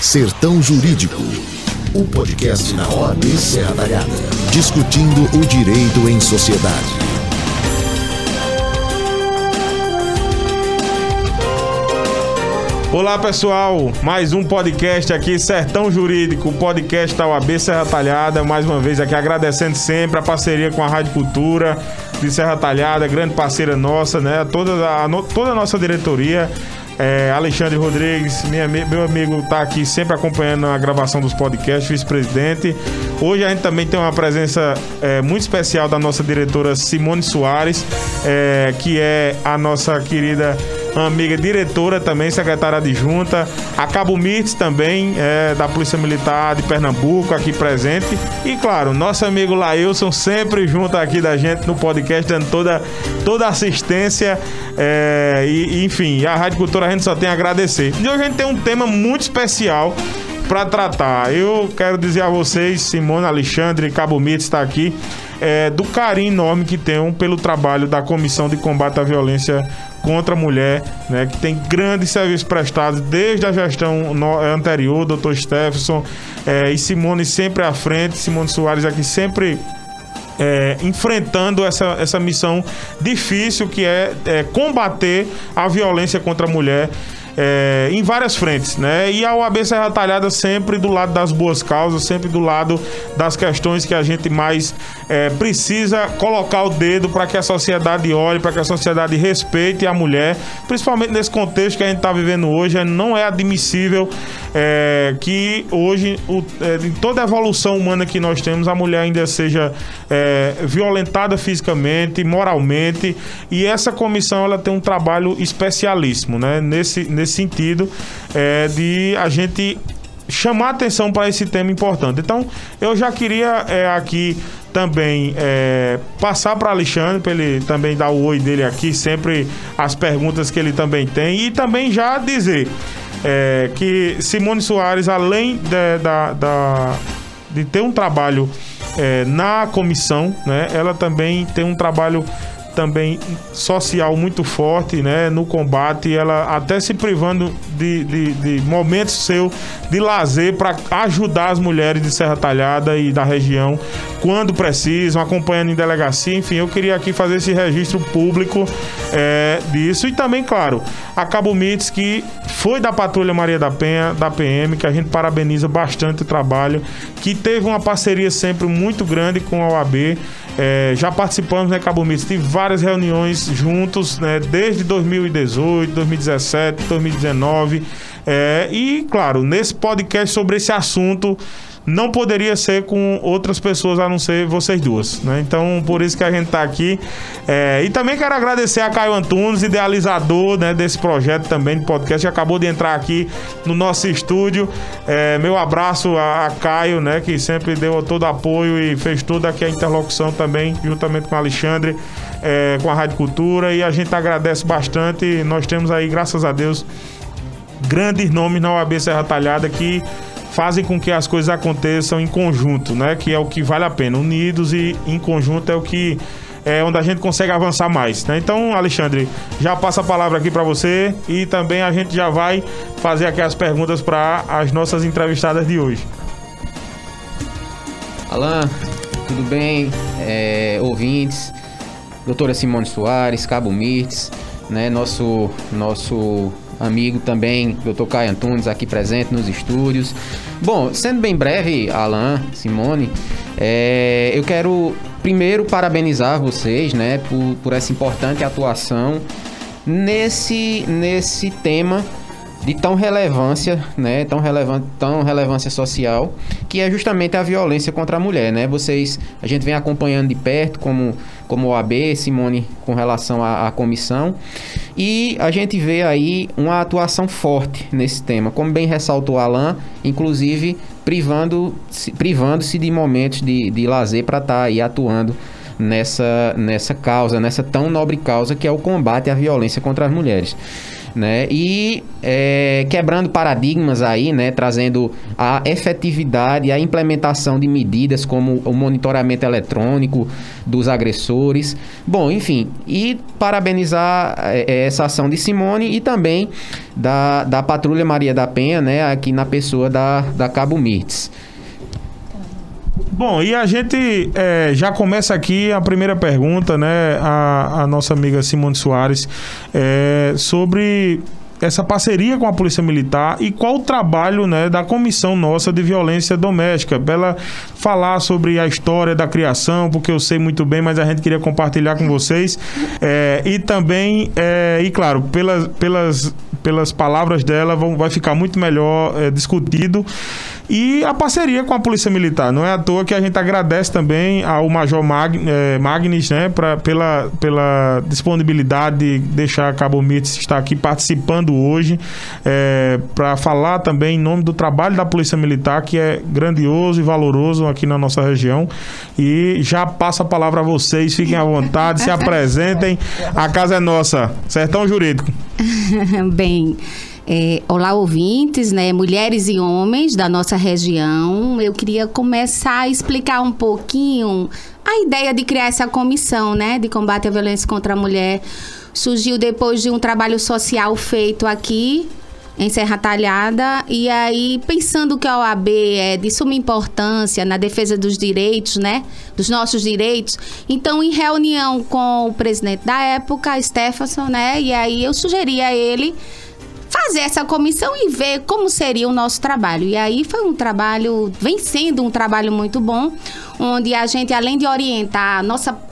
Sertão Jurídico, o podcast na OAB Serra Talhada, discutindo o direito em sociedade. Olá pessoal, mais um podcast aqui, Sertão Jurídico, podcast da OAB Serra Talhada. Mais uma vez aqui agradecendo sempre a parceria com a Rádio Cultura de Serra Talhada, grande parceira nossa, né? Toda a, toda a nossa diretoria. É, Alexandre Rodrigues, minha, meu amigo, está aqui sempre acompanhando a gravação dos podcasts, vice-presidente. Hoje a gente também tem uma presença é, muito especial da nossa diretora Simone Soares, é, que é a nossa querida amiga diretora também, secretária adjunta, a Cabo Mirtes também, é, da Polícia Militar de Pernambuco, aqui presente. E claro, nosso amigo Lailson sempre junto aqui da gente no podcast, dando toda, toda assistência. É, e, enfim, a Rádio Cultura a gente só tem a agradecer. E hoje a gente tem um tema muito especial para tratar. Eu quero dizer a vocês, Simone Alexandre, Cabo Mirtes está aqui é, do carinho enorme que tenham pelo trabalho da Comissão de Combate à Violência contra a Mulher, né, que tem grandes serviços prestados desde a gestão no, anterior, doutor Stephenson é, e Simone sempre à frente, Simone Soares aqui sempre é, enfrentando essa, essa missão difícil que é, é combater a violência contra a mulher é, em várias frentes, né? E a OAB Serra Talhada sempre do lado das boas causas, sempre do lado das questões que a gente mais é, precisa colocar o dedo para que a sociedade olhe, para que a sociedade respeite a mulher, principalmente nesse contexto que a gente está vivendo hoje. Não é admissível é, que hoje, o, é, em toda a evolução humana que nós temos, a mulher ainda seja é, violentada fisicamente, moralmente, e essa comissão ela tem um trabalho especialíssimo, né? Nesse, nesse sentido é, de a gente chamar atenção para esse tema importante. Então, eu já queria é, aqui também é, passar para Alexandre, para ele também dar o oi dele aqui, sempre as perguntas que ele também tem, e também já dizer é, que Simone Soares, além de, da, da, de ter um trabalho é, na comissão, né, ela também tem um trabalho também social muito forte né, no combate, ela até se privando de, de, de momentos seu de lazer para ajudar as mulheres de Serra Talhada e da região quando precisam, acompanhando em delegacia. Enfim, eu queria aqui fazer esse registro público é, disso. E também, claro, a Cabo Mites, que foi da Patrulha Maria da Penha, da PM, que a gente parabeniza bastante o trabalho, que teve uma parceria sempre muito grande com a OAB. É, já participamos, né, Cabo Mites, de várias reuniões juntos, né, desde 2018, 2017, 2019. É, e, claro, nesse podcast sobre esse assunto não poderia ser com outras pessoas a não ser vocês duas, né? Então, por isso que a gente está aqui. É, e também quero agradecer a Caio Antunes, idealizador né, desse projeto também de podcast, que acabou de entrar aqui no nosso estúdio. É, meu abraço a, a, Caio, né, que sempre deu todo apoio e fez toda aqui a interlocução também, juntamente com o Alexandre, é, com a Rádio Cultura. E a gente agradece bastante. Nós temos aí, graças a Deus, grandes nomes na OAB Serra Talhada que fazem com que as coisas aconteçam em conjunto, né? Que é o que vale a pena. Unidos e em conjunto é o que é onde a gente consegue avançar mais, né? Então, Alexandre, já passa a palavra aqui para você e também a gente já vai fazer aqui as perguntas para as nossas entrevistadas de hoje. Alan, tudo bem? É, ouvintes, doutora Simone Soares, Cabo Mirtes, né? Nosso, nosso amigo também, Dr. Caio Antunes, aqui presente nos estúdios. Bom, sendo bem breve, Alan, Simone, é, eu quero primeiro parabenizar vocês, né, por, por essa importante atuação nesse, nesse tema de tão relevância, né, tão relevante, tão relevância social, que é justamente a violência contra a mulher, né? Vocês, a gente vem acompanhando de perto como como OAB, Simone, com relação à, à comissão, e a gente vê aí uma atuação forte nesse tema, como bem ressaltou Alain, inclusive privando-se privando de momentos de, de lazer para estar tá aí atuando nessa, nessa causa, nessa tão nobre causa que é o combate à violência contra as mulheres. Né? E é, quebrando paradigmas aí, né? Trazendo a efetividade, a implementação de medidas como o monitoramento eletrônico dos agressores. Bom, enfim, e parabenizar é, essa ação de Simone e também da, da Patrulha Maria da Penha, né? Aqui na pessoa da, da Cabo Mirtes. Bom, e a gente é, já começa aqui a primeira pergunta, né? A, a nossa amiga Simone Soares, é, sobre essa parceria com a Polícia Militar e qual o trabalho né, da comissão nossa de violência doméstica, para ela falar sobre a história da criação, porque eu sei muito bem, mas a gente queria compartilhar com vocês. É, e também, é, e claro, pelas, pelas, pelas palavras dela, vão, vai ficar muito melhor é, discutido e a parceria com a Polícia Militar. Não é à toa que a gente agradece também ao Major Mag, é, Magnis né, pra, pela, pela disponibilidade de deixar a Cabo Mites estar aqui participando hoje é, para falar também em nome do trabalho da Polícia Militar, que é grandioso e valoroso aqui na nossa região. E já passo a palavra a vocês, fiquem à vontade, se apresentem. A casa é nossa, Sertão Jurídico. Bem. É, olá, ouvintes, né, mulheres e homens da nossa região. Eu queria começar a explicar um pouquinho a ideia de criar essa comissão, né, de combate à violência contra a mulher. Surgiu depois de um trabalho social feito aqui em Serra Talhada. E aí, pensando que a OAB é de suma importância na defesa dos direitos, né? Dos nossos direitos. Então, em reunião com o presidente da época, Stephenson, né? E aí eu sugeri a ele fazer essa comissão e ver como seria o nosso trabalho. E aí foi um trabalho, vem sendo um trabalho muito bom, onde a gente, além de orientar a nossa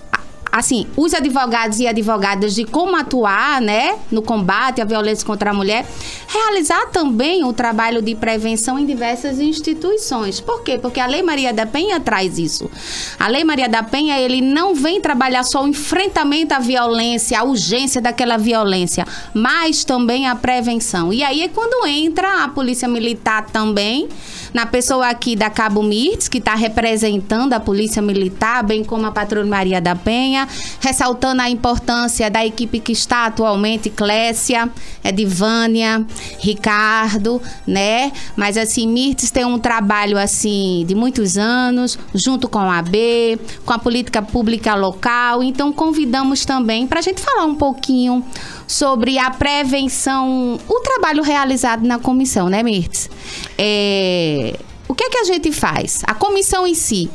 assim, os advogados e advogadas de como atuar, né, no combate à violência contra a mulher, realizar também o trabalho de prevenção em diversas instituições. Por quê? Porque a Lei Maria da Penha traz isso. A Lei Maria da Penha, ele não vem trabalhar só o enfrentamento à violência, a urgência daquela violência, mas também a prevenção. E aí é quando entra a Polícia Militar também, na pessoa aqui da Cabo Mirtes, que está representando a Polícia Militar, bem como a Patrulha Maria da Penha, ressaltando a importância da equipe que está atualmente, Clécia, Edivânia, Ricardo, né? Mas assim, Mirtes tem um trabalho assim de muitos anos, junto com a AB, com a política pública local. Então convidamos também para a gente falar um pouquinho sobre a prevenção, o trabalho realizado na comissão, né, Mirtes? É, o que é que a gente faz? A comissão em si.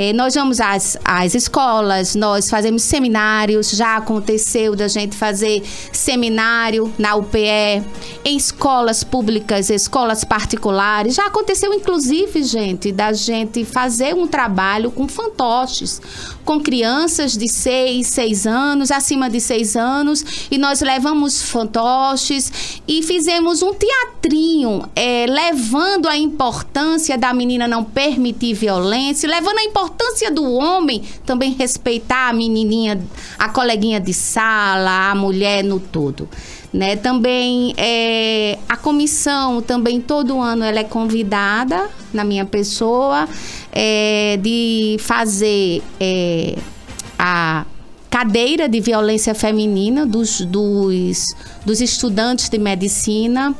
É, nós vamos às, às escolas, nós fazemos seminários, já aconteceu da gente fazer seminário na UPE, em escolas públicas, escolas particulares. Já aconteceu, inclusive, gente, da gente fazer um trabalho com fantoches, com crianças de 6, 6 anos, acima de 6 anos, e nós levamos fantoches e fizemos um teatrinho, é, levando a importância da menina não permitir violência, levando a importância importância do homem também respeitar a menininha, a coleguinha de sala, a mulher no todo. Né? Também é, a comissão também todo ano ela é convidada na minha pessoa é, de fazer é, a cadeira de violência feminina dos, dos, dos estudantes de medicina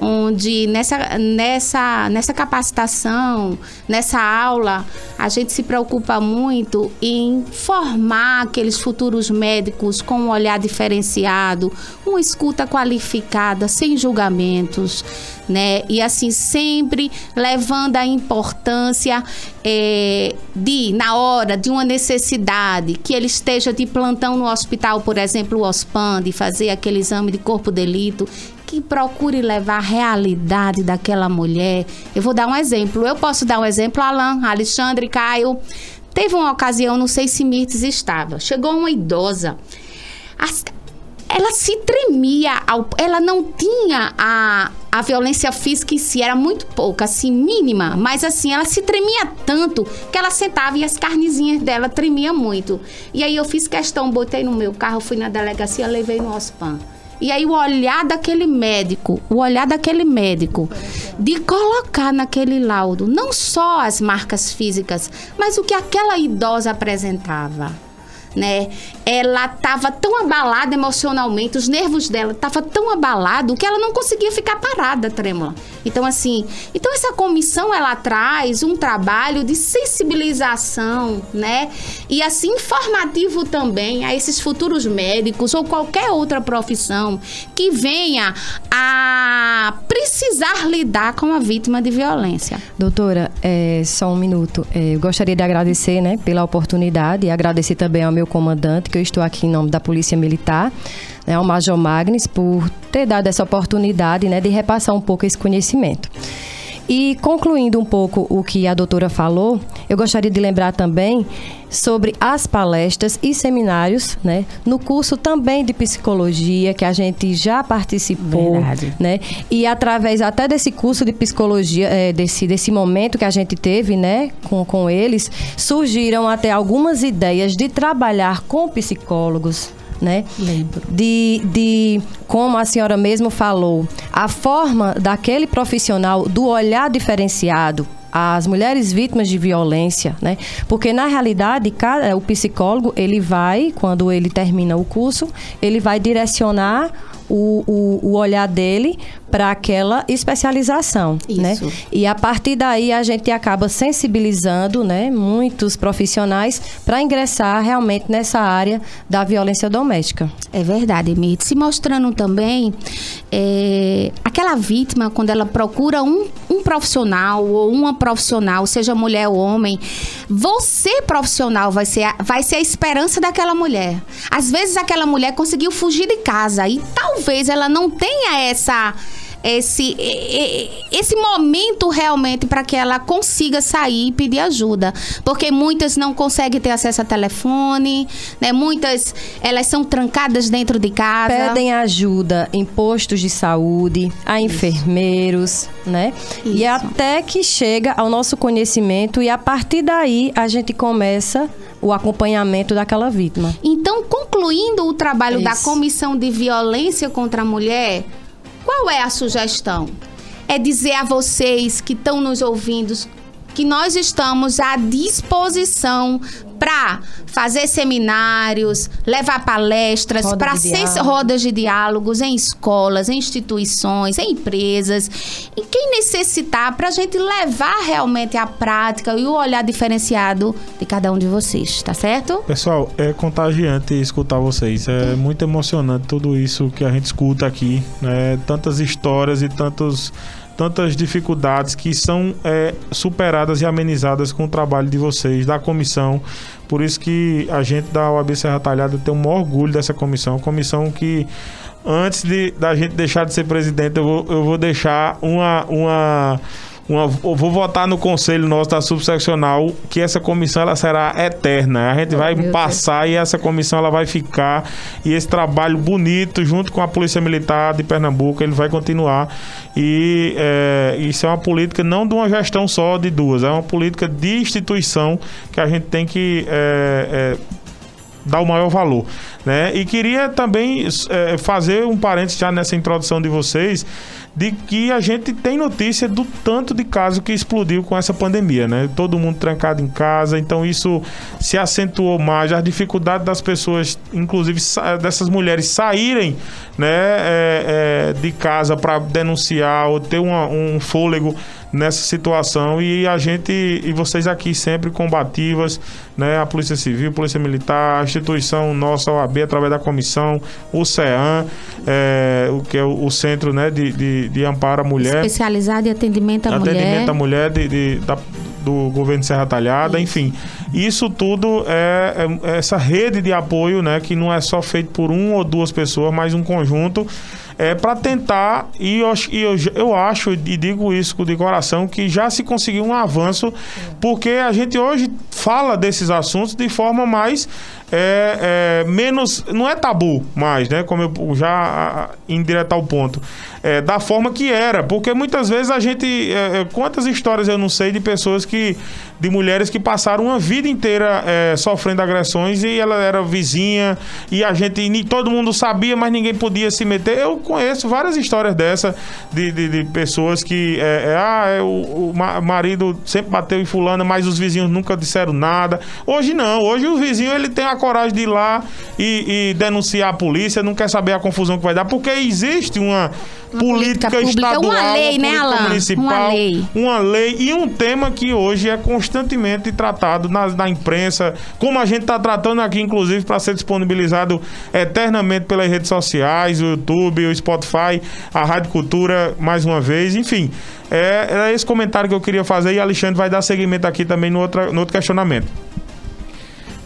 onde nessa, nessa, nessa capacitação, nessa aula, a gente se preocupa muito em formar aqueles futuros médicos com um olhar diferenciado, uma escuta qualificada, sem julgamentos, né? E assim, sempre levando a importância é, de, na hora de uma necessidade, que ele esteja de plantão no hospital, por exemplo, o OSPAN, de fazer aquele exame de corpo delito, que procure levar a realidade daquela mulher. Eu vou dar um exemplo. Eu posso dar um exemplo, Alan, Alexandre, Caio. Teve uma ocasião, não sei se Mirtes estava. Chegou uma idosa. As, ela se tremia, ao, ela não tinha a, a violência física em si, era muito pouca, assim, mínima, mas assim, ela se tremia tanto que ela sentava e as carnezinhas dela tremiam muito. E aí eu fiz questão, botei no meu carro, fui na delegacia, levei no OSPAN. E aí o olhar daquele médico, o olhar daquele médico, de colocar naquele laudo não só as marcas físicas, mas o que aquela idosa apresentava. Né? Ela estava tão abalada emocionalmente, os nervos dela estavam tão abalados que ela não conseguia ficar parada, trêmula. Então, assim, então essa comissão ela traz um trabalho de sensibilização, né? E assim informativo também a esses futuros médicos ou qualquer outra profissão que venha a precisar lidar com a vítima de violência. Doutora, é, só um minuto. É, eu gostaria de agradecer né, pela oportunidade e agradecer também ao meu comandante, que eu estou aqui em nome da Polícia Militar, né, ao Major Magnes, por ter dado essa oportunidade né, de repassar um pouco esse conhecimento. E concluindo um pouco o que a doutora falou, eu gostaria de lembrar também sobre as palestras e seminários, né? No curso também de psicologia que a gente já participou, Verdade. né? E através até desse curso de psicologia, é, desse, desse momento que a gente teve, né, com, com eles, surgiram até algumas ideias de trabalhar com psicólogos, né? Lembro. De, de, como a senhora mesmo falou, a forma daquele profissional do olhar diferenciado às mulheres vítimas de violência, né? Porque na realidade, cada, o psicólogo, ele vai, quando ele termina o curso, ele vai direcionar o, o, o olhar dele para aquela especialização, né? Isso. E a partir daí a gente acaba sensibilizando, né, muitos profissionais para ingressar realmente nessa área da violência doméstica. É verdade, Emite. Se mostrando também é, aquela vítima, quando ela procura um, um profissional ou uma profissional, seja mulher ou homem, você, profissional, vai ser, a, vai ser a esperança daquela mulher. Às vezes aquela mulher conseguiu fugir de casa e talvez ela não tenha essa esse, e- e- esse momento realmente para que ela consiga sair e pedir ajuda. Porque muitas não conseguem ter acesso a telefone, né? Muitas, elas são trancadas dentro de casa. Pedem ajuda em postos de saúde, a enfermeiros, né? E Isso. até que chega ao nosso conhecimento e a partir daí a gente começa o acompanhamento daquela vítima. Então, concluindo o trabalho da Isso. Comissão de Violência contra a Mulher, qual é a sugestão? É dizer a vocês que estão nos ouvindo que nós estamos à disposição para fazer seminários, levar palestras, Roda para diálogo. rodas de diálogos em escolas, em instituições, em empresas, em quem necessitar, para a gente levar realmente a prática e o olhar diferenciado de cada um de vocês, tá certo? Pessoal, é contagiante escutar vocês. É muito emocionante tudo isso que a gente escuta aqui, né? Tantas histórias e tantos, tantas dificuldades que são é, superadas e amenizadas com o trabalho de vocês, da comissão. Por isso que a gente da OAB Serra Talhada tem maior orgulho dessa comissão. Comissão que antes de da gente deixar de ser presidente, eu vou, eu vou deixar uma, uma, uma- eu vou votar no conselho nosso da subseccional que essa comissão ela será eterna. A gente vai meu passar e essa comissão ela vai ficar e esse trabalho bonito junto com a Polícia Militar de Pernambuco ele vai continuar e é, isso é uma política não de uma gestão só de duas, é uma política de instituição que a gente tem que é, é, dar o maior valor. Né? E queria também eh, fazer um parênteses já nessa introdução de vocês de que a gente tem notícia do tanto de caso que explodiu com essa pandemia, né? Todo mundo trancado em casa, então isso se acentuou mais, as dificuldades das pessoas, inclusive sa- dessas mulheres saírem, né, eh, eh, de casa para denunciar ou ter uma- um fôlego nessa situação e a gente e vocês aqui sempre combativas, né? A Polícia Civil, Polícia Militar, a instituição nossa, a OAB, através da comissão, o CEAM, é, o que é o, o Centro né, de, de, de Amparo à Mulher, Especializado em atendimento à mulher. atendimento à mulher de, de- da- do governo de Serra Talhada, enfim. Isso tudo é, é essa rede de apoio, né? Que não é só feito por uma ou duas pessoas, mas um conjunto. É para tentar, e, eu, acho- e eu, eu acho, e digo isso de coração, que já se conseguiu um avanço, porque a gente hoje fala desses assuntos de forma mais é, é, menos. Não é tabu mais, né? Como eu já indireto ao ponto. É, da forma que era. Porque muitas vezes a gente. É, é, quantas histórias eu não sei de pessoas que. de mulheres que passaram uma vida inteira é, sofrendo agressões e ela era vizinha e a gente. nem todo mundo sabia, mas ninguém podia se meter. Eu conheço várias histórias dessa de, de, de pessoas que. É, é, ah, o, o marido sempre bateu em fulana, mas os vizinhos nunca disseram nada. Hoje não. Hoje o vizinho ele tem a coragem de ir lá e, e denunciar a polícia, não quer saber a confusão que vai dar, porque existe uma política, política estadual, uma lei, uma né, Alan? municipal, uma lei. uma lei e um tema que hoje é constantemente tratado na, na imprensa, como a gente está tratando aqui, inclusive, para ser disponibilizado eternamente pelas redes sociais, o YouTube, o Spotify, a Rádio Cultura, mais uma vez, enfim. É, era esse comentário que eu queria fazer e Alexandre vai dar seguimento aqui também no outro, no outro questionamento.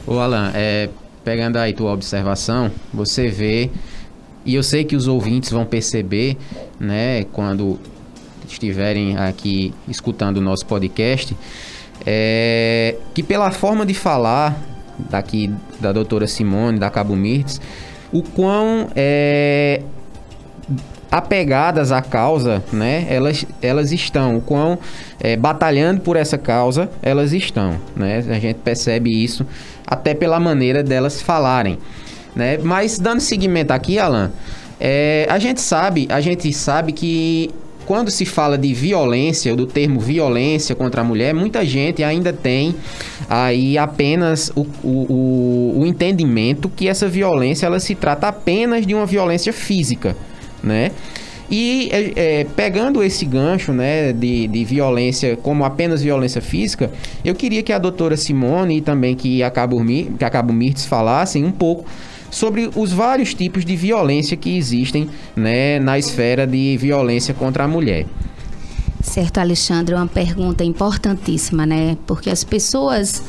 Ô Alan, é, pegando aí tua observação, você vê, e eu sei que os ouvintes vão perceber, né, quando estiverem aqui escutando o nosso podcast, é, que pela forma de falar daqui da doutora Simone, da Cabo Mirtes, o quão é, apegadas à causa, né, elas, elas estão, o quão é, batalhando por essa causa, elas estão, né, a gente percebe isso até pela maneira delas falarem, né? Mas dando seguimento aqui, Alan, é, a gente sabe, a gente sabe que quando se fala de violência, do termo violência contra a mulher, muita gente ainda tem aí apenas o, o, o, entendimento que essa violência ela se trata apenas de uma violência física, né? E é, é, pegando esse gancho né, de, de violência como apenas violência física, eu queria que a doutora Simone e também que a Cabo, que a Cabo Mirtes falassem um pouco sobre os vários tipos de violência que existem né, na esfera de violência contra a mulher. Certo, Alexandre, uma pergunta importantíssima, né? Porque as pessoas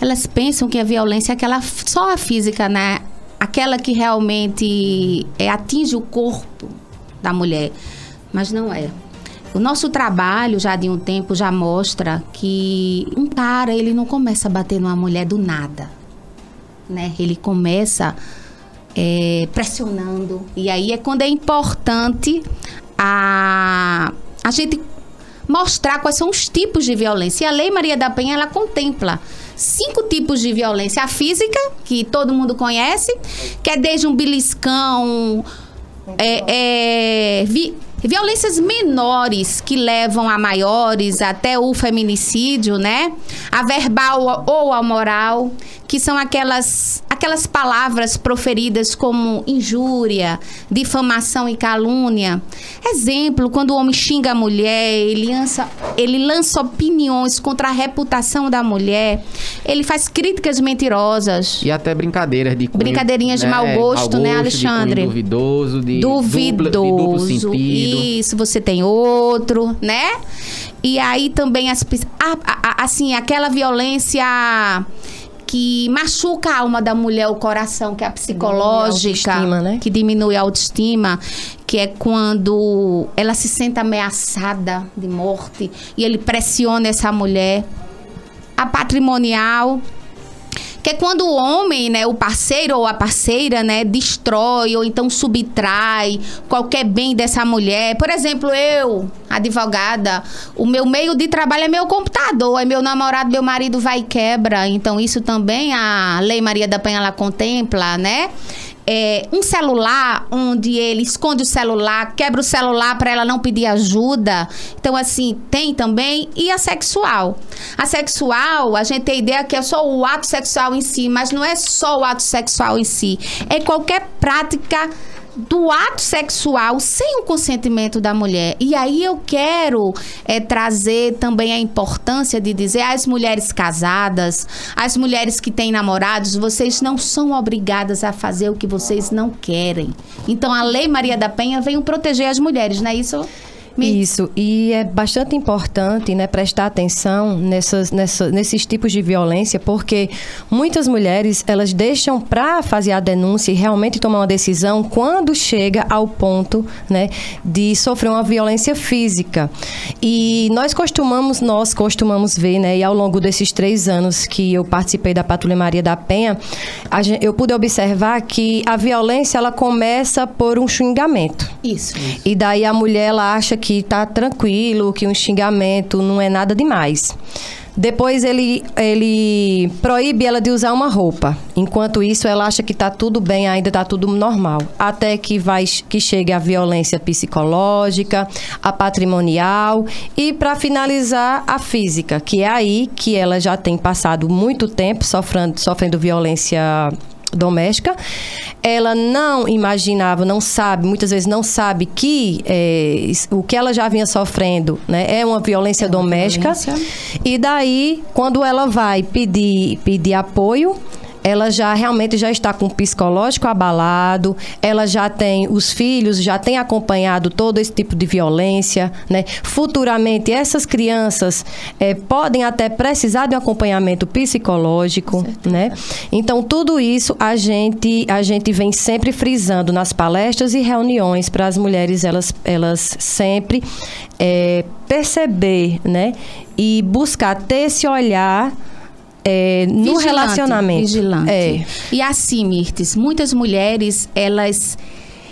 elas pensam que a violência é aquela só a física, né? Aquela que realmente é, atinge o corpo, da mulher, mas não é. O nosso trabalho já de um tempo já mostra que um cara ele não começa a bater numa mulher do nada, né? Ele começa é, pressionando e aí é quando é importante a a gente mostrar quais são os tipos de violência. E a Lei Maria da Penha ela contempla cinco tipos de violência: a física, que todo mundo conhece, que é desde um beliscão é, é, vi, violências menores que levam a maiores, até o feminicídio, né? A verbal ou a moral, que são aquelas aquelas palavras proferidas como injúria, difamação e calúnia. Exemplo, quando o homem xinga a mulher, ele lança, ele lança opiniões contra a reputação da mulher, ele faz críticas mentirosas. E até brincadeiras de cunho, Brincadeirinhas né? de mau gosto, né, Alexandre? De duvidoso, de, duvidoso. Dupla, de duplo sentido. Isso, você tem outro, né? E aí também as assim, aquela violência que machuca a alma da mulher, o coração, que é a psicológica, diminui né? que diminui a autoestima, que é quando ela se sente ameaçada de morte e ele pressiona essa mulher. A patrimonial, que é quando o homem, né, o parceiro ou a parceira, né, destrói ou então subtrai qualquer bem dessa mulher. Por exemplo, eu, advogada, o meu meio de trabalho é meu computador, é meu namorado, meu marido vai e quebra. Então isso também a Lei Maria da Penha ela contempla, né? É, um celular onde ele esconde o celular, quebra o celular para ela não pedir ajuda. Então, assim, tem também. E a sexual. A sexual, a gente tem ideia que é só o ato sexual em si, mas não é só o ato sexual em si. É qualquer prática do ato sexual sem o consentimento da mulher. E aí eu quero é, trazer também a importância de dizer às mulheres casadas, às mulheres que têm namorados, vocês não são obrigadas a fazer o que vocês não querem. Então a Lei Maria da Penha veio proteger as mulheres, não é isso? Isso, e é bastante importante né, prestar atenção nessas, nessa, nesses tipos de violência, porque muitas mulheres elas deixam para fazer a denúncia e realmente tomar uma decisão quando chega ao ponto né, de sofrer uma violência física. E nós costumamos, nós costumamos ver, né, e ao longo desses três anos que eu participei da Patrulha Maria da Penha, gente, eu pude observar que a violência ela começa por um xingamento. Isso. E daí a mulher ela acha que tá tranquilo, que um xingamento não é nada demais. Depois ele, ele proíbe ela de usar uma roupa. Enquanto isso, ela acha que está tudo bem, ainda está tudo normal. Até que vai que chegue a violência psicológica, a patrimonial e para finalizar a física, que é aí que ela já tem passado muito tempo sofrendo, sofrendo violência doméstica. Ela não imaginava, não sabe, muitas vezes não sabe que é, o que ela já vinha sofrendo né, é uma violência é uma doméstica. Violência. E daí, quando ela vai pedir, pedir apoio, ela já realmente já está com o psicológico abalado, ela já tem os filhos, já tem acompanhado todo esse tipo de violência, né? Futuramente essas crianças é, podem até precisar de um acompanhamento psicológico, né? Então tudo isso a gente a gente vem sempre frisando nas palestras e reuniões para as mulheres elas elas sempre é, perceber, né? E buscar ter esse olhar é, no vigilante, relacionamento. Vigilante. É. E assim, Mirtes, muitas mulheres, elas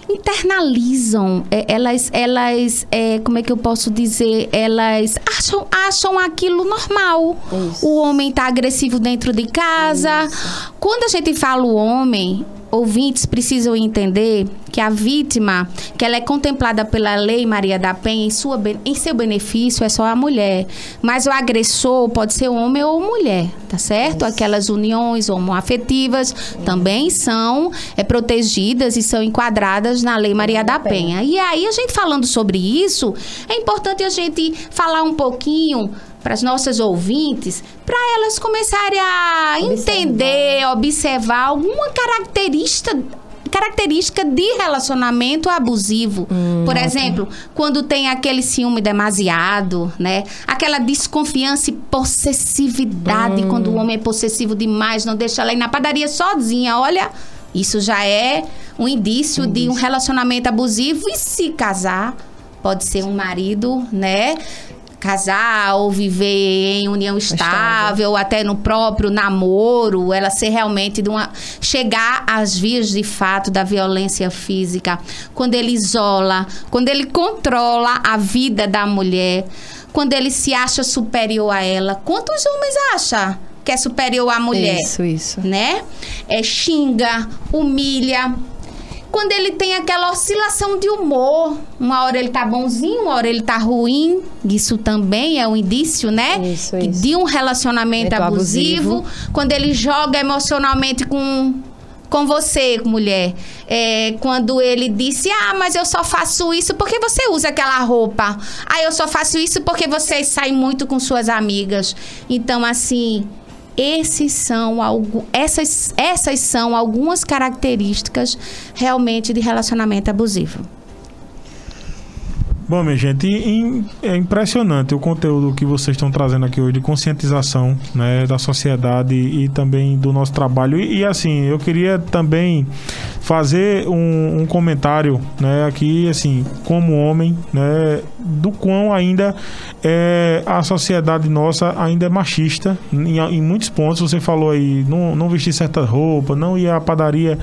internalizam, é, elas, elas é, como é que eu posso dizer, elas acham, acham aquilo normal. Isso. O homem tá agressivo dentro de casa. Isso. Quando a gente fala o homem, ouvintes precisam entender que a vítima, que ela é contemplada pela Lei Maria da Penha em, sua, em seu benefício é só a mulher. Mas o agressor pode ser homem ou mulher, tá certo? Isso. Aquelas uniões homoafetivas também são é, protegidas e são enquadradas na Lei Maria da Penha. E aí, a gente falando sobre isso, é importante a gente falar um pouquinho para as nossas ouvintes, para elas começarem a observar. entender, observar alguma característica característica de relacionamento abusivo. Hum, Por exemplo, quando tem aquele ciúme demasiado, né? Aquela desconfiança e possessividade, hum. quando o homem é possessivo demais, não deixa ela ir na padaria sozinha. Olha, isso já é um indício um de um relacionamento abusivo e se casar pode ser um marido, né? Casar ou viver em união estável, ou até no próprio namoro, ela ser realmente de uma chegar às vias de fato da violência física, quando ele isola, quando ele controla a vida da mulher, quando ele se acha superior a ela. Quantos homens acham que é superior à mulher? Isso, isso. Né? É xinga, humilha, quando ele tem aquela oscilação de humor. Uma hora ele tá bonzinho, uma hora ele tá ruim. Isso também é um indício, né? Isso, isso. De um relacionamento abusivo. abusivo. Quando ele joga emocionalmente com com você, mulher. É, quando ele disse: Ah, mas eu só faço isso porque você usa aquela roupa. Ah, eu só faço isso porque você sai muito com suas amigas. Então, assim, esses são essas, essas são algumas características realmente de relacionamento abusivo. Bom, minha gente, é impressionante o conteúdo que vocês estão trazendo aqui hoje de conscientização né, da sociedade e também do nosso trabalho. E, e assim, eu queria também fazer um, um, comentário né, aqui, assim, como homem, né, do quão ainda é, a sociedade nossa ainda é machista em, em muitos pontos. Você falou aí, não, não vestir certa roupa, não ir à padaria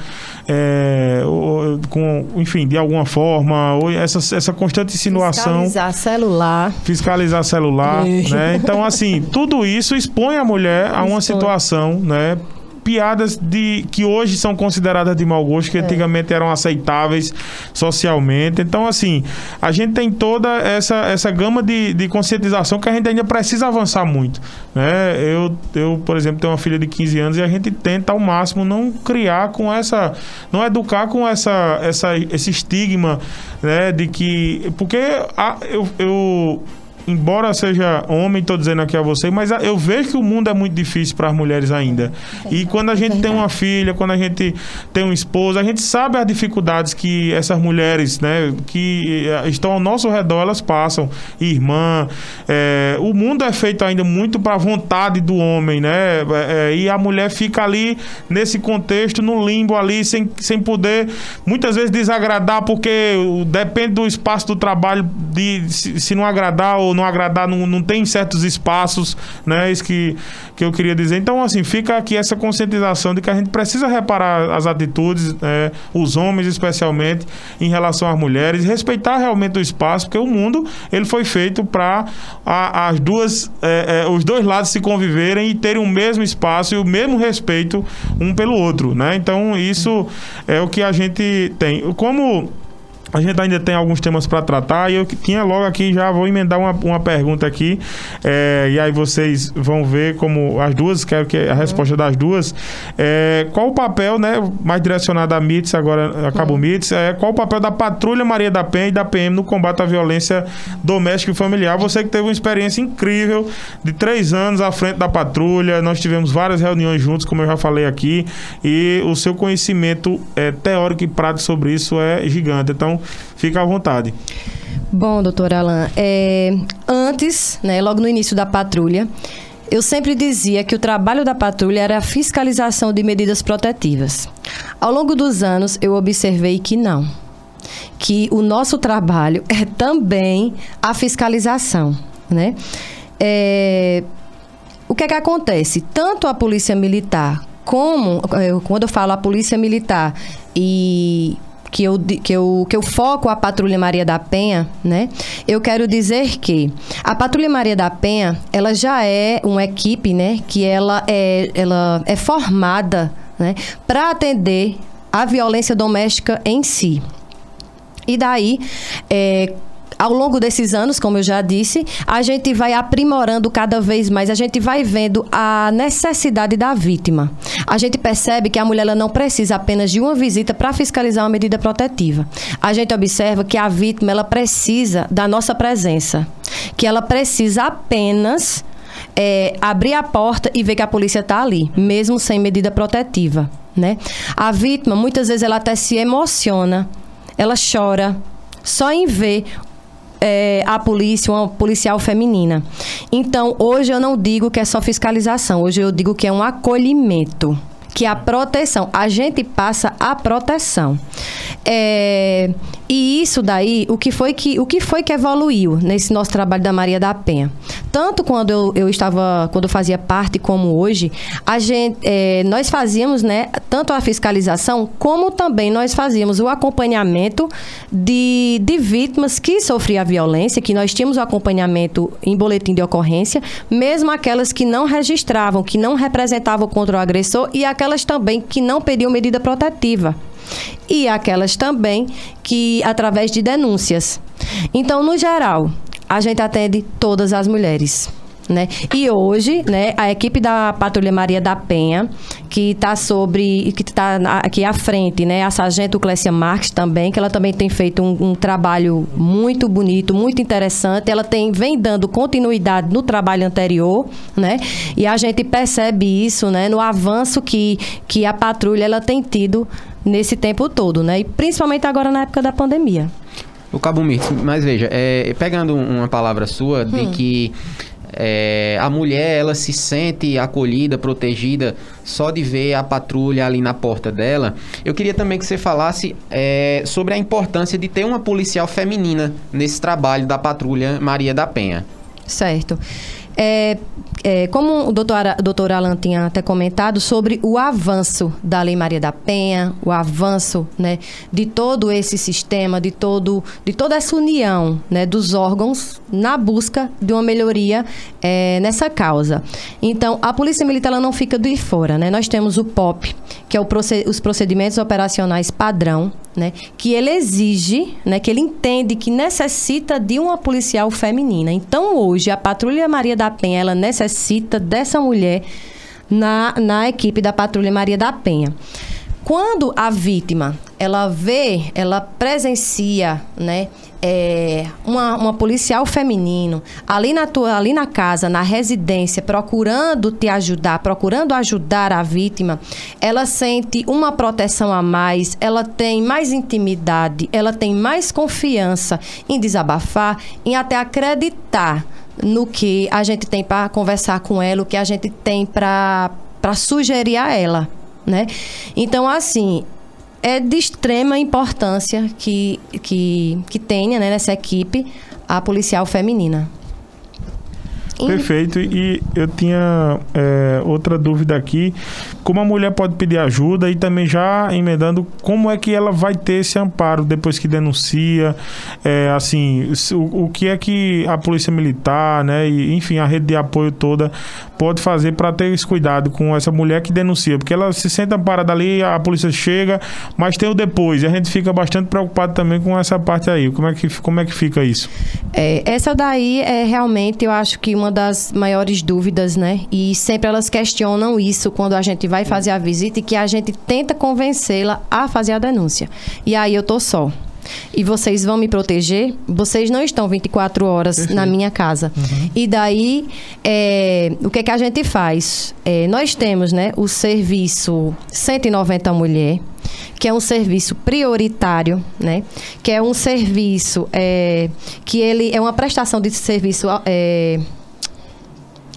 é, ou, com, enfim, de alguma forma, ou essa, essa constante insinuação. Fiscalizar celular. Fiscalizar celular, né? Então, assim, tudo isso expõe a mulher a uma situação, né? Piadas de que hoje são consideradas de mau gosto, que é. antigamente eram aceitáveis socialmente. Então, assim, a gente tem toda essa, essa gama de, de conscientização que a gente ainda precisa avançar muito. Né? Eu, eu, por exemplo, tenho uma filha de 15 anos e a gente tenta ao máximo não criar com essa. não educar com essa, essa, esse estigma né, de que. Porque a, eu, eu embora seja homem, estou dizendo aqui a você, mas eu vejo que o mundo é muito difícil para as mulheres ainda. E quando a gente tem uma filha, quando a gente tem um esposo, a gente sabe as dificuldades que essas mulheres, né, que eh, estão ao nosso redor, elas passam. Irmã, é, o mundo é feito ainda muito para a vontade do homem, né? É, e a mulher fica ali nesse contexto, no limbo ali, sem, sem poder muitas vezes desagradar, porque depende do espaço do trabalho, de se, se não agradar ou não agradar, não, não tem certos espaços, né? Isso que, que eu queria dizer. Então, assim, fica aqui essa conscientização de que a gente precisa reparar as atitudes, é, os homens especialmente, em relação às mulheres, respeitar realmente o espaço, porque o mundo ele foi feito para as duas, é, é, os dois lados se conviverem e terem o mesmo espaço e o mesmo respeito um pelo outro, né? Então, isso é o que a gente tem. Como a gente ainda tem alguns temas para tratar e eu tinha logo aqui, já vou emendar uma, uma pergunta aqui. É, e aí vocês vão ver como as duas, quero que a resposta das duas. É, qual o papel, né? Mais direcionado a MITS, agora a Cabo MITS, é, qual o papel da Patrulha Maria da Penha e da PM no combate à violência doméstica e familiar? Você que teve uma experiência incrível de três anos à frente da patrulha, nós tivemos várias reuniões juntos, como eu já falei aqui, e o seu conhecimento é, teórico e prático sobre isso é gigante. Então, fica à vontade. Bom, doutor Alain, é, antes, né, logo no início da patrulha, eu sempre dizia que o trabalho da patrulha era a fiscalização de medidas protetivas. Ao longo dos anos, eu observei que não. Que o nosso trabalho é também a fiscalização, né? É, o que é que acontece? Tanto a polícia militar como, quando eu falo a polícia militar e que eu, que eu, que eu foco a Patrulha Maria da Penha, né? Eu quero dizer que a Patrulha Maria da Penha, ela já é uma equipe, né? Que ela é, ela é formada, né? Para atender a violência doméstica em si. E daí, é, ao longo desses anos, como eu já disse, a gente vai aprimorando cada vez mais, a gente vai vendo a necessidade da vítima. A gente percebe que a mulher ela não precisa apenas de uma visita para fiscalizar uma medida protetiva. A gente observa que a vítima ela precisa da nossa presença, que ela precisa apenas é, abrir a porta e ver que a polícia está ali, mesmo sem medida protetiva. Né? A vítima, muitas vezes, ela até se emociona, ela chora, só em ver é, a polícia, uma policial feminina. Então, hoje eu não digo que é só fiscalização, hoje eu digo que é um acolhimento que a proteção, a gente passa a proteção. É, e isso daí, o que foi que o que foi que evoluiu nesse nosso trabalho da Maria da Penha? Tanto quando eu, eu estava, quando eu fazia parte, como hoje, a gente, é, nós fazíamos, né, tanto a fiscalização como também nós fazíamos o acompanhamento de, de vítimas que sofriam violência, que nós tínhamos o acompanhamento em boletim de ocorrência, mesmo aquelas que não registravam, que não representavam contra o agressor e aquelas também que não pediam medida protetiva e aquelas também que através de denúncias. Então, no geral, a gente atende todas as mulheres. Né? E hoje, né, a equipe da Patrulha Maria da Penha, que está sobre, que está aqui à frente, né, a Sargento Clécia Marques também, que ela também tem feito um, um, trabalho muito bonito, muito interessante. Ela tem vem dando continuidade no trabalho anterior, né? E a gente percebe isso, né, no avanço que, que a patrulha ela tem tido nesse tempo todo, né? E principalmente agora na época da pandemia. O Cabo Mir, mas veja, é, pegando uma palavra sua de hum. que é, a mulher ela se sente acolhida, protegida só de ver a patrulha ali na porta dela. Eu queria também que você falasse é, sobre a importância de ter uma policial feminina nesse trabalho da patrulha Maria da Penha. Certo. É, é, como o doutor, doutor Alan tinha até comentado sobre o avanço da Lei Maria da Penha, o avanço né, de todo esse sistema, de, todo, de toda essa união né, dos órgãos na busca de uma melhoria é, nessa causa. Então, a Polícia Militar ela não fica de fora. Né? Nós temos o POP, que é o proced os procedimentos operacionais padrão, né, que ele exige, né, que ele entende que necessita de uma policial feminina. Então, hoje, a Patrulha Maria da Penha, ela necessita dessa mulher na, na equipe da Patrulha Maria da Penha. Quando a vítima ela vê, ela presencia, né? É, uma, uma policial feminino ali na tua, ali na casa, na residência, procurando te ajudar, procurando ajudar a vítima, ela sente uma proteção a mais, ela tem mais intimidade, ela tem mais confiança em desabafar, em até acreditar no que a gente tem para conversar com ela, o que a gente tem para sugerir a ela, né? Então, assim, é de extrema importância que, que, que tenha né, nessa equipe a policial feminina. Perfeito. E eu tinha é, outra dúvida aqui. Como a mulher pode pedir ajuda e também já emendando como é que ela vai ter esse amparo depois que denuncia, é, assim, o, o, que é que a polícia militar, né, e, enfim, a rede de apoio toda pode fazer para ter esse cuidado com essa mulher que denuncia, porque ela se sente amparada ali, a polícia chega, mas tem o depois, e a gente fica bastante preocupado também com essa parte aí. Como é que, como é que fica isso? É, essa daí é realmente, eu acho que uma das maiores dúvidas, né? E sempre elas questionam isso quando a gente vai fazer a visita e que a gente tenta convencê-la a fazer a denúncia. E aí eu tô só e vocês vão me proteger, vocês não estão 24 horas Perfeito. na minha casa. Uhum. E daí, é, o que, é que a gente faz? É, nós temos né, o serviço 190 Mulher, que é um serviço prioritário, né? Que é um serviço é, que ele é uma prestação de serviço é,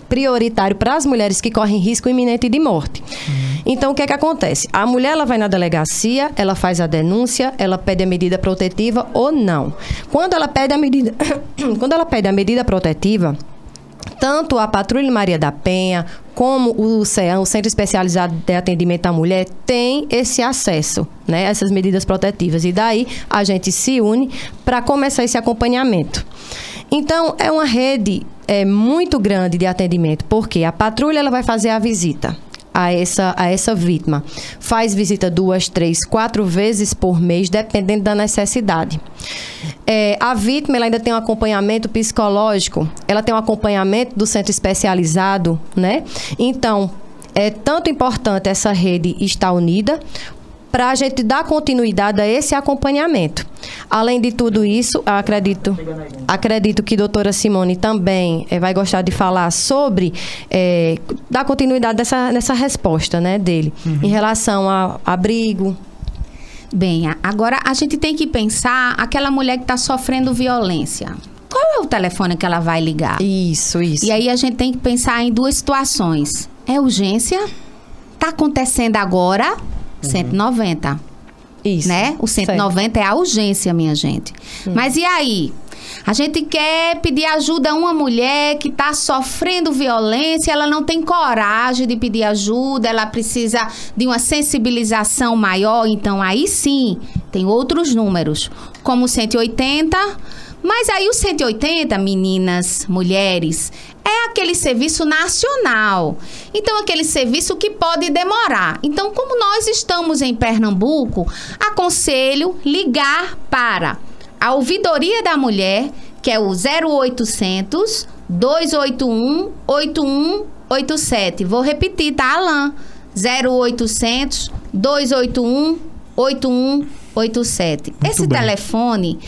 prioritário para as mulheres que correm risco iminente de morte. Uhum. Então, o que é que acontece? A mulher ela vai na delegacia, ela faz a denúncia, ela pede a medida protetiva ou não. Quando ela pede a medida, quando ela pede a medida protetiva, tanto a Patrulha Maria da Penha como o CEAM, o Centro Especializado de Atendimento à Mulher, tem esse acesso, né, essas medidas protetivas. E daí a gente se une para começar esse acompanhamento. Então, é uma rede é, muito grande de atendimento, porque a patrulha ela vai fazer a visita a essa, a essa vítima. Faz visita duas, três, quatro vezes por mês, dependendo da necessidade. É, a vítima ainda tem um acompanhamento psicológico, ela tem um acompanhamento do centro especializado, né? Então, é tanto importante essa rede estar unida, para a gente dar continuidade a esse acompanhamento. Além de tudo isso, acredito, acredito que a doutora Simone também é, vai gostar de falar sobre é, dar continuidade dessa, nessa resposta né, dele uhum. em relação ao abrigo, Bem, agora a gente tem que pensar aquela mulher que está sofrendo violência. Qual é o telefone que ela vai ligar? Isso, isso. E aí a gente tem que pensar em duas situações. É urgência? Está acontecendo agora? 190. Isso. Né? O 190 certo. é a urgência, minha gente. Hum. Mas e aí? A gente quer pedir ajuda a uma mulher que está sofrendo violência, ela não tem coragem de pedir ajuda, ela precisa de uma sensibilização maior. Então, aí sim, tem outros números, como 180. Mas aí o 180, meninas, mulheres, é aquele serviço nacional. Então, aquele serviço que pode demorar. Então, como nós estamos em Pernambuco, aconselho ligar para a Ouvidoria da Mulher, que é o 0800 281 8187. Vou repetir, tá, Alain? 0800 281 8187. Muito Esse bem. telefone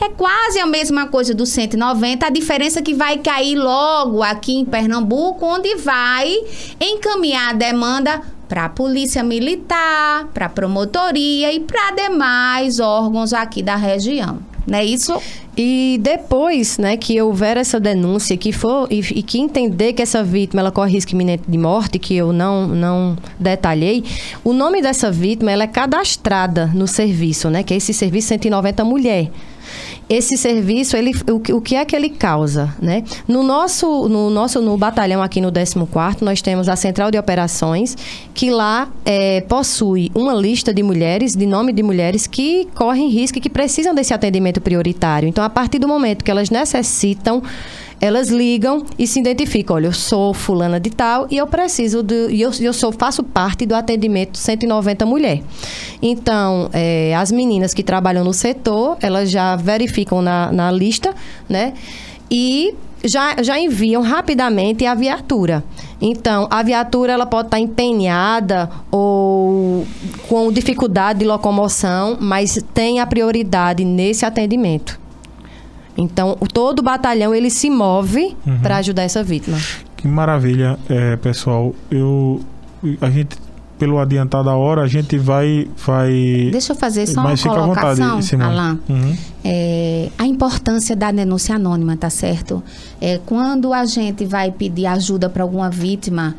é quase a mesma coisa do 190, a diferença é que vai cair logo aqui em Pernambuco, onde vai encaminhar a demanda para a Polícia Militar, para a Promotoria e para demais órgãos aqui da região. Não é isso? E depois, né, que houver essa denúncia, que for e, e, que entender que essa vítima ela corre risco iminente de morte, que eu não não detalhei, o nome dessa vítima ela é cadastrada no serviço, né, que é esse serviço 190 mulher esse serviço, ele, o, o que é que ele causa, né? No nosso, no nosso, no batalhão aqui no 14º, nós temos a Central de Operações, que lá é, possui uma lista de mulheres, de nome de mulheres que correm risco e que precisam desse atendimento prioritário. Então, a partir do momento que elas necessitam elas ligam e se identificam. Olha, eu sou fulana de tal e eu preciso de. E eu, eu sou, faço parte do atendimento 190 mulher. Então, é, as meninas que trabalham no setor, elas já verificam na, na lista, né? E já, já enviam rapidamente a viatura. Então, a viatura ela pode estar empenhada ou com dificuldade de locomoção, mas tem a prioridade nesse atendimento. Então, todo o batalhão ele se move para ajudar essa vítima. Que maravilha, é, pessoal. Eu, a gente, pelo adiantar da hora, a gente vai, vai. Deixa eu fazer só uma Mas fica à colocação, vontade. Alain. Uhum. É, a importância da denúncia anônima, tá certo? É, quando a gente vai pedir ajuda para alguma vítima,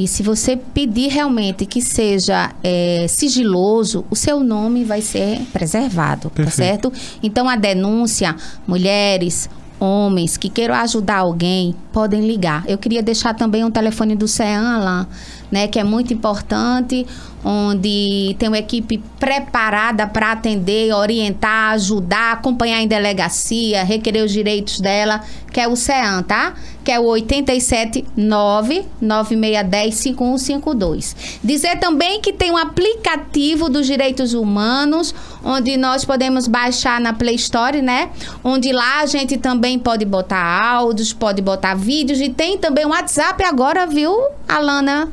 e se você pedir realmente que seja é, sigiloso, o seu nome vai ser preservado, tá Perfeito. certo? Então a denúncia, mulheres, homens que queiram ajudar alguém, podem ligar. Eu queria deixar também um telefone do CEAM lá, né, que é muito importante, onde tem uma equipe preparada para atender, orientar, ajudar, acompanhar em delegacia, requerer os direitos dela, que é o CEAM, tá? Que é o 879 9610 5152. Dizer também que tem um aplicativo dos direitos humanos, onde nós podemos baixar na Play Store, né? Onde lá a gente também pode botar áudios, pode botar vídeos e tem também o WhatsApp agora, viu, Alana?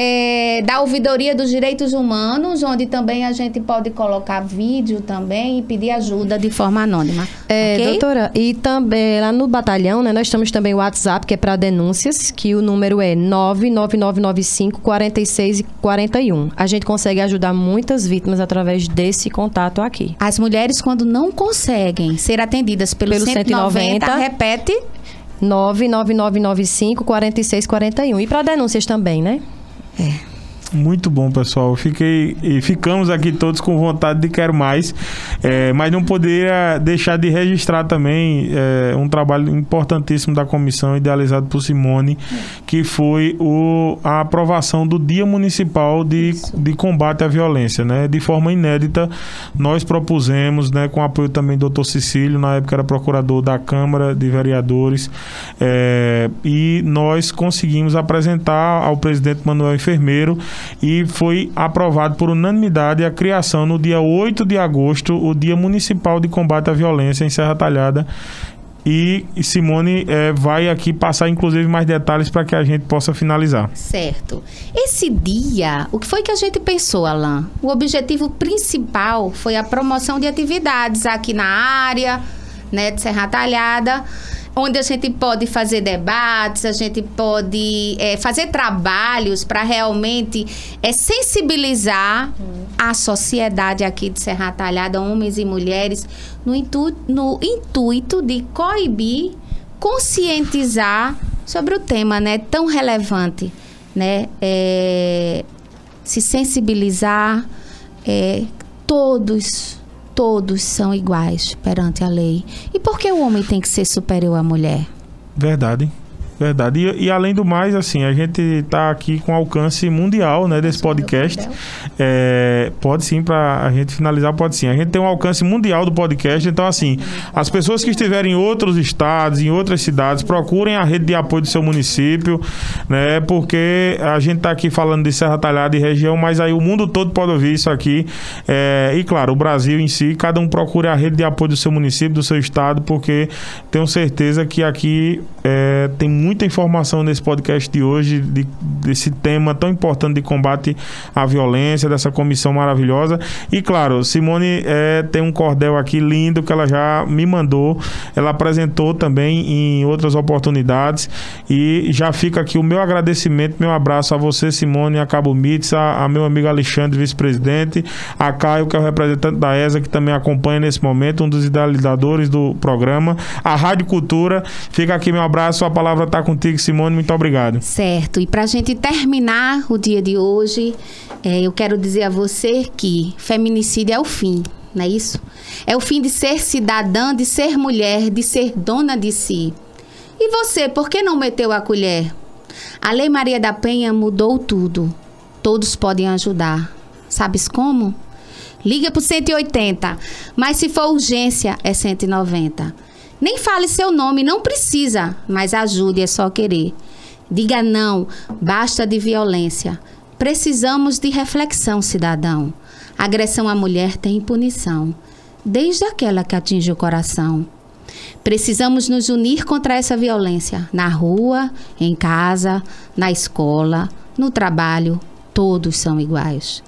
É, da Ouvidoria dos Direitos Humanos, onde também a gente pode colocar vídeo também e pedir ajuda de forma anônima. É, ok? doutora, e também lá no batalhão, né, nós temos também o WhatsApp, que é para denúncias, que o número é 99995 46 e 41. A gente consegue ajudar muitas vítimas através desse contato aqui. As mulheres, quando não conseguem ser atendidas pelo, Pelo 190, 190, repete. 99995 46 41. E para denúncias também, né? Eh, Muito bom, pessoal. Fiquei e ficamos aqui todos com vontade de quero mais, É, mas não poderia deixar de registrar também é, um trabalho importantíssimo da comissão idealizado por Simone, que foi o, a aprovação do Dia Municipal de, de Combate à Violência, né? De forma inédita, nós propusemos, né, com apoio também do Dr. Cecílio, na época era procurador da Câmara de Vereadores, é, e nós conseguimos apresentar ao presidente Manuel Enfermeiro e foi aprovado por unanimidade a criação no dia 8 de agosto, o Dia Municipal de Combate à Violência em Serra Talhada. E Simone eh, vai aqui passar, inclusive, mais detalhes para que a gente possa finalizar. Certo. Esse dia, o que foi que a gente pensou, Alain? O objetivo principal foi a promoção de atividades aqui na área, né, de Serra Talhada, onde a gente pode fazer debates, a gente pode eh, fazer trabalhos para realmente eh, sensibilizar a sociedade aqui de Serra Talhada, homens e mulheres, no, no intuito de coibir conscientizar sobre o tema, né, tão relevante, né, é, se sensibilizar, é, todos, todos são iguais perante a lei. E por que o homem tem que ser superior à mulher? Verdade. Verdade. E, e além do mais, assim, a gente está aqui com alcance mundial, né, desse podcast. É, pode sim, para a gente finalizar, pode sim. A gente tem um alcance mundial do podcast, então, assim, as pessoas que estiverem em outros estados, em outras cidades, procurem a rede de apoio do seu município, né, porque a gente está aqui falando de Serra Talhada e região, mas aí o mundo todo pode ouvir isso aqui. É, e, claro, o Brasil em si, cada um procure a rede de apoio do seu município, do seu estado, porque tenho certeza que aqui é, tem muita informação nesse podcast de hoje, de, desse tema tão importante de combate à violência, dessa comissão maravilhosa. E claro, Simone é, tem um cordel aqui lindo que ela já me mandou. Ela apresentou também em outras oportunidades. E já fica aqui o meu agradecimento, meu abraço a você, Simone, a Cabo Mitz, a, a meu amigo Alexandre, vice-presidente, a Caio, que é o representante da ESA, que também acompanha nesse momento, um dos idealizadores do programa, a Rádio Cultura. Fica aqui meu abraço, a palavra está contigo, Simone. Muito obrigado. Certo. E para a gente terminar o dia de hoje, é, eu quero dizer a você que feminicídio é o fim, não é isso? É o fim de ser cidadã, de ser mulher, de ser dona de si. E você, por que não meteu a colher? A Lei Maria da Penha mudou tudo. Todos podem ajudar. Sabes como? Liga pro 180. Mas se for urgência, é 190. Nem fale seu nome, não precisa, mas ajude, é só querer. Diga não, basta de violência. Precisamos de reflexão, cidadão. Agressão à mulher tem punição, desde aquela que atinge o coração. Precisamos nos unir contra essa violência na rua, em casa, na escola, no trabalho. Todos são iguais.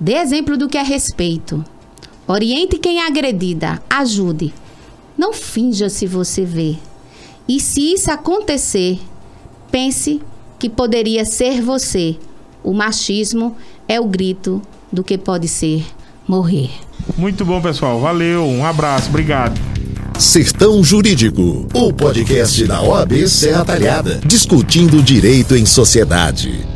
Dê exemplo do que é respeito. Oriente quem é agredida, ajude. Não finja se você vê. E se isso acontecer, pense que poderia ser você. O machismo é o grito do que pode ser morrer. Muito bom, pessoal. Valeu. Um abraço. Obrigado. Sertão Jurídico, o podcast da OAB Serra Talhada, discutindo direito em sociedade.